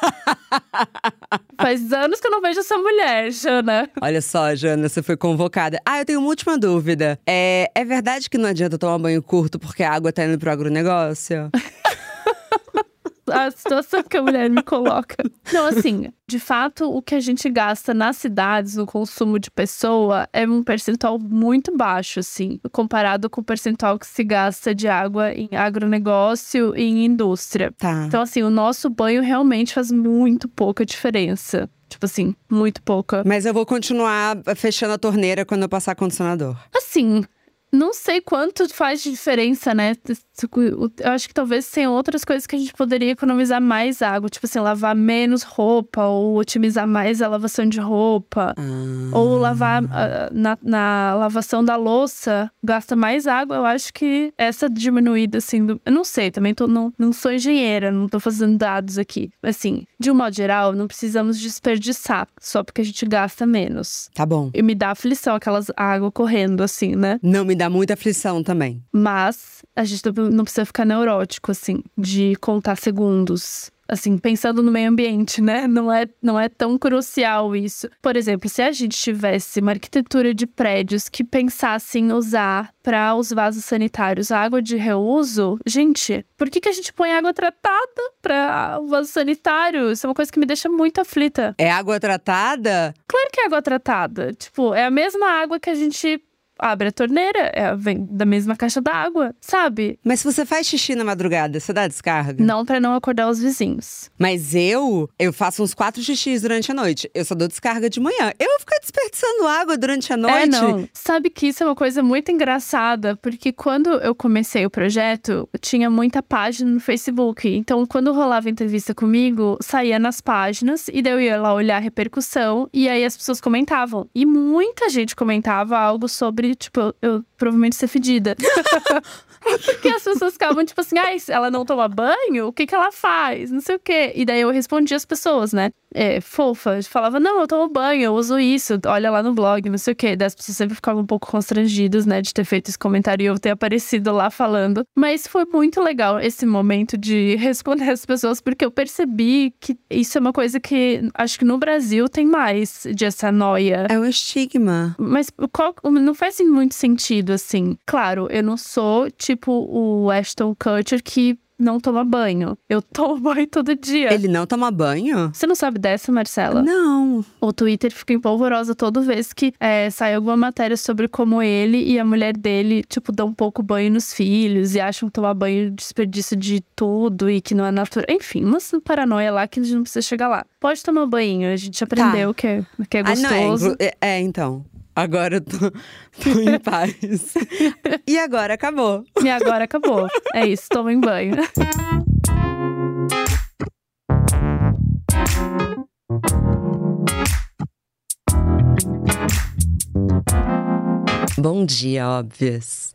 (laughs) Faz anos que eu não vejo essa mulher, Jana. Olha só, Jana, você foi convocada. Ah, eu tenho uma última dúvida. É, é verdade que não adianta tomar banho curto porque a água tá indo pro agronegócio? (laughs) A situação que a mulher me coloca. Não, assim, de fato, o que a gente gasta nas cidades, no consumo de pessoa, é um percentual muito baixo, assim, comparado com o percentual que se gasta de água em agronegócio e em indústria. Tá. Então, assim, o nosso banho realmente faz muito pouca diferença. Tipo assim, muito pouca. Mas eu vou continuar fechando a torneira quando eu passar condicionador. Assim, não sei quanto faz diferença, né? Eu acho que talvez tenha outras coisas que a gente poderia economizar mais água. Tipo assim, lavar menos roupa, ou otimizar mais a lavação de roupa. Ah. Ou lavar ah, na, na lavação da louça, gasta mais água. Eu acho que essa diminuída, assim, do... eu não sei, também tô, não, não sou engenheira, não tô fazendo dados aqui. Assim, de um modo geral, não precisamos desperdiçar só porque a gente gasta menos. Tá bom. E me dá aflição aquelas água correndo, assim, né? Não me dá muita aflição também. Mas a gente não precisa ficar neurótico, assim, de contar segundos. Assim, pensando no meio ambiente, né? Não é, não é tão crucial isso. Por exemplo, se a gente tivesse uma arquitetura de prédios que pensasse em usar para os vasos sanitários água de reuso, gente, por que, que a gente põe água tratada para o vaso sanitário? Isso é uma coisa que me deixa muito aflita. É água tratada? Claro que é água tratada. Tipo, é a mesma água que a gente abre a torneira, é, vem da mesma caixa d'água, sabe? Mas se você faz xixi na madrugada, você dá descarga? Não para não acordar os vizinhos. Mas eu, eu faço uns quatro xixis durante a noite. Eu só dou descarga de manhã. Eu vou ficar desperdiçando água durante a noite. É, não. Sabe que isso é uma coisa muito engraçada, porque quando eu comecei o projeto, tinha muita página no Facebook. Então, quando rolava entrevista comigo, saía nas páginas e daí eu ia lá olhar a repercussão e aí as pessoas comentavam. E muita gente comentava algo sobre, tipo, eu, eu provavelmente ser fedida. (laughs) Porque as pessoas ficavam tipo assim, ah, ela não toma banho? O que que ela faz? Não sei o quê. E daí eu respondia as pessoas, né? É, fofa, falava, não, eu tomo banho, eu uso isso, olha lá no blog, não sei o quê. Daí as pessoas sempre ficavam um pouco constrangidas, né, de ter feito esse comentário e eu ter aparecido lá falando. Mas foi muito legal esse momento de (laughs) responder as pessoas, porque eu percebi que isso é uma coisa que acho que no Brasil tem mais de essa noia. É um estigma. Mas qual, não faz muito sentido, assim. Claro, eu não sou tipo o Ashton Kutcher que não toma banho. Eu tomo (laughs) banho todo dia. Ele não toma banho? Você não sabe dessa, Marcela? Não. O Twitter fica empolvorosa toda vez que é, sai alguma matéria sobre como ele e a mulher dele, tipo, dão um pouco banho nos filhos e acham que tomar banho desperdício de tudo e que não é natural. Enfim, uma paranoia lá que a gente não precisa chegar lá. Pode tomar banho, a gente aprendeu tá. que, é, que é gostoso. Ah, não, é, é, então. Agora eu tô, tô em (laughs) paz. e agora acabou. E agora acabou. É isso, tomem banho. Bom dia, óbvias.